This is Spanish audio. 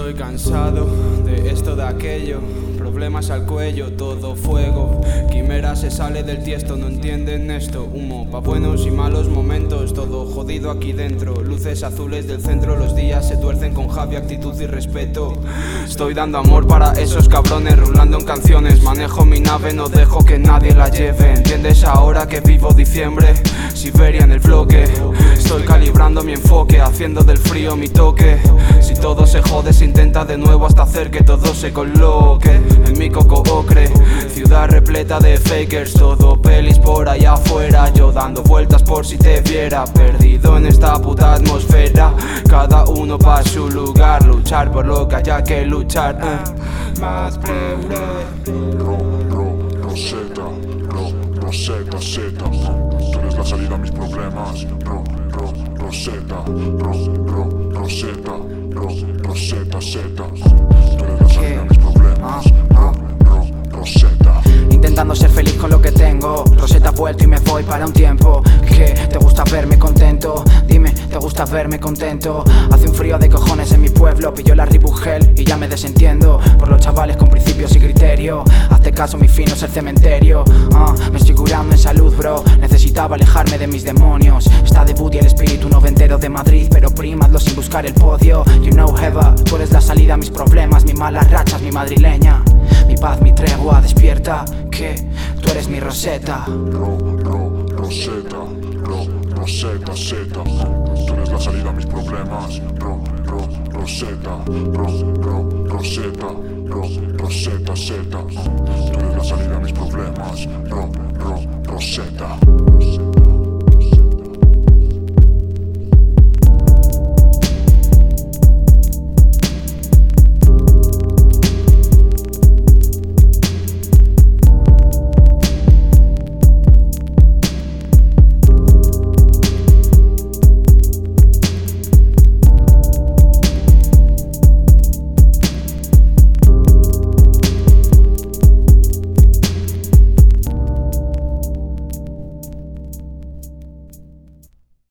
Estoy cansado de esto, de aquello. Problemas al cuello, todo fuego. Quimera se sale del tiesto, no entienden esto. Humo pa' buenos y malos momentos, todo jodido aquí dentro. Luces azules del centro, los días se tuercen con Javi, actitud y respeto. Estoy dando amor para esos cabrones, rulando en canciones. Manejo mi nave, no dejo que nadie la lleve. ¿Entiendes ahora que vivo diciembre? Siberia en el bloque. Estoy calibrando mi enfoque, haciendo del frío mi toque. Si todo se jode, se intenta de nuevo hasta hacer que todo se coloque. En mi coco ocre, ciudad de fakers, todo pelis por allá afuera. Yo dando vueltas por si te viera, perdido en esta puta atmósfera. Cada uno pa' su lugar, luchar por lo que haya que luchar. eh. Más Rosetta, ro, Rosetta, Z. Tú eres la salida a mis problemas. Ro, ro, Rosetta, ro, ro, Rosetta, ro, Z. Intentando ser feliz con lo que tengo. Rosetta vuelto y me voy para un tiempo. Que te gusta verme contento Dime, ¿te gusta verme contento? Hace un frío de cojones en mi pueblo. Pillo la ribugel y ya me desentiendo. Por los chavales con principios y criterio. Hazte caso, mi fin no es el cementerio. Ah, Me estoy curando en salud, bro. Necesitaba alejarme de mis demonios. Está de y el espíritu noventero de Madrid Pero primadlo sin buscar el podio. You know, Eva, tú eres la salida a mis problemas Mis malas rachas, mi madrileña paz, mi tregua, despierta Que tú eres mi Rosetta Ro, ro, Rosetta, ro, Rosetta, Z. Tú eres la salida a mis problemas. Ro, ro, Rosetta, ro, ro, Rosetta, ro, Rosetta, Z.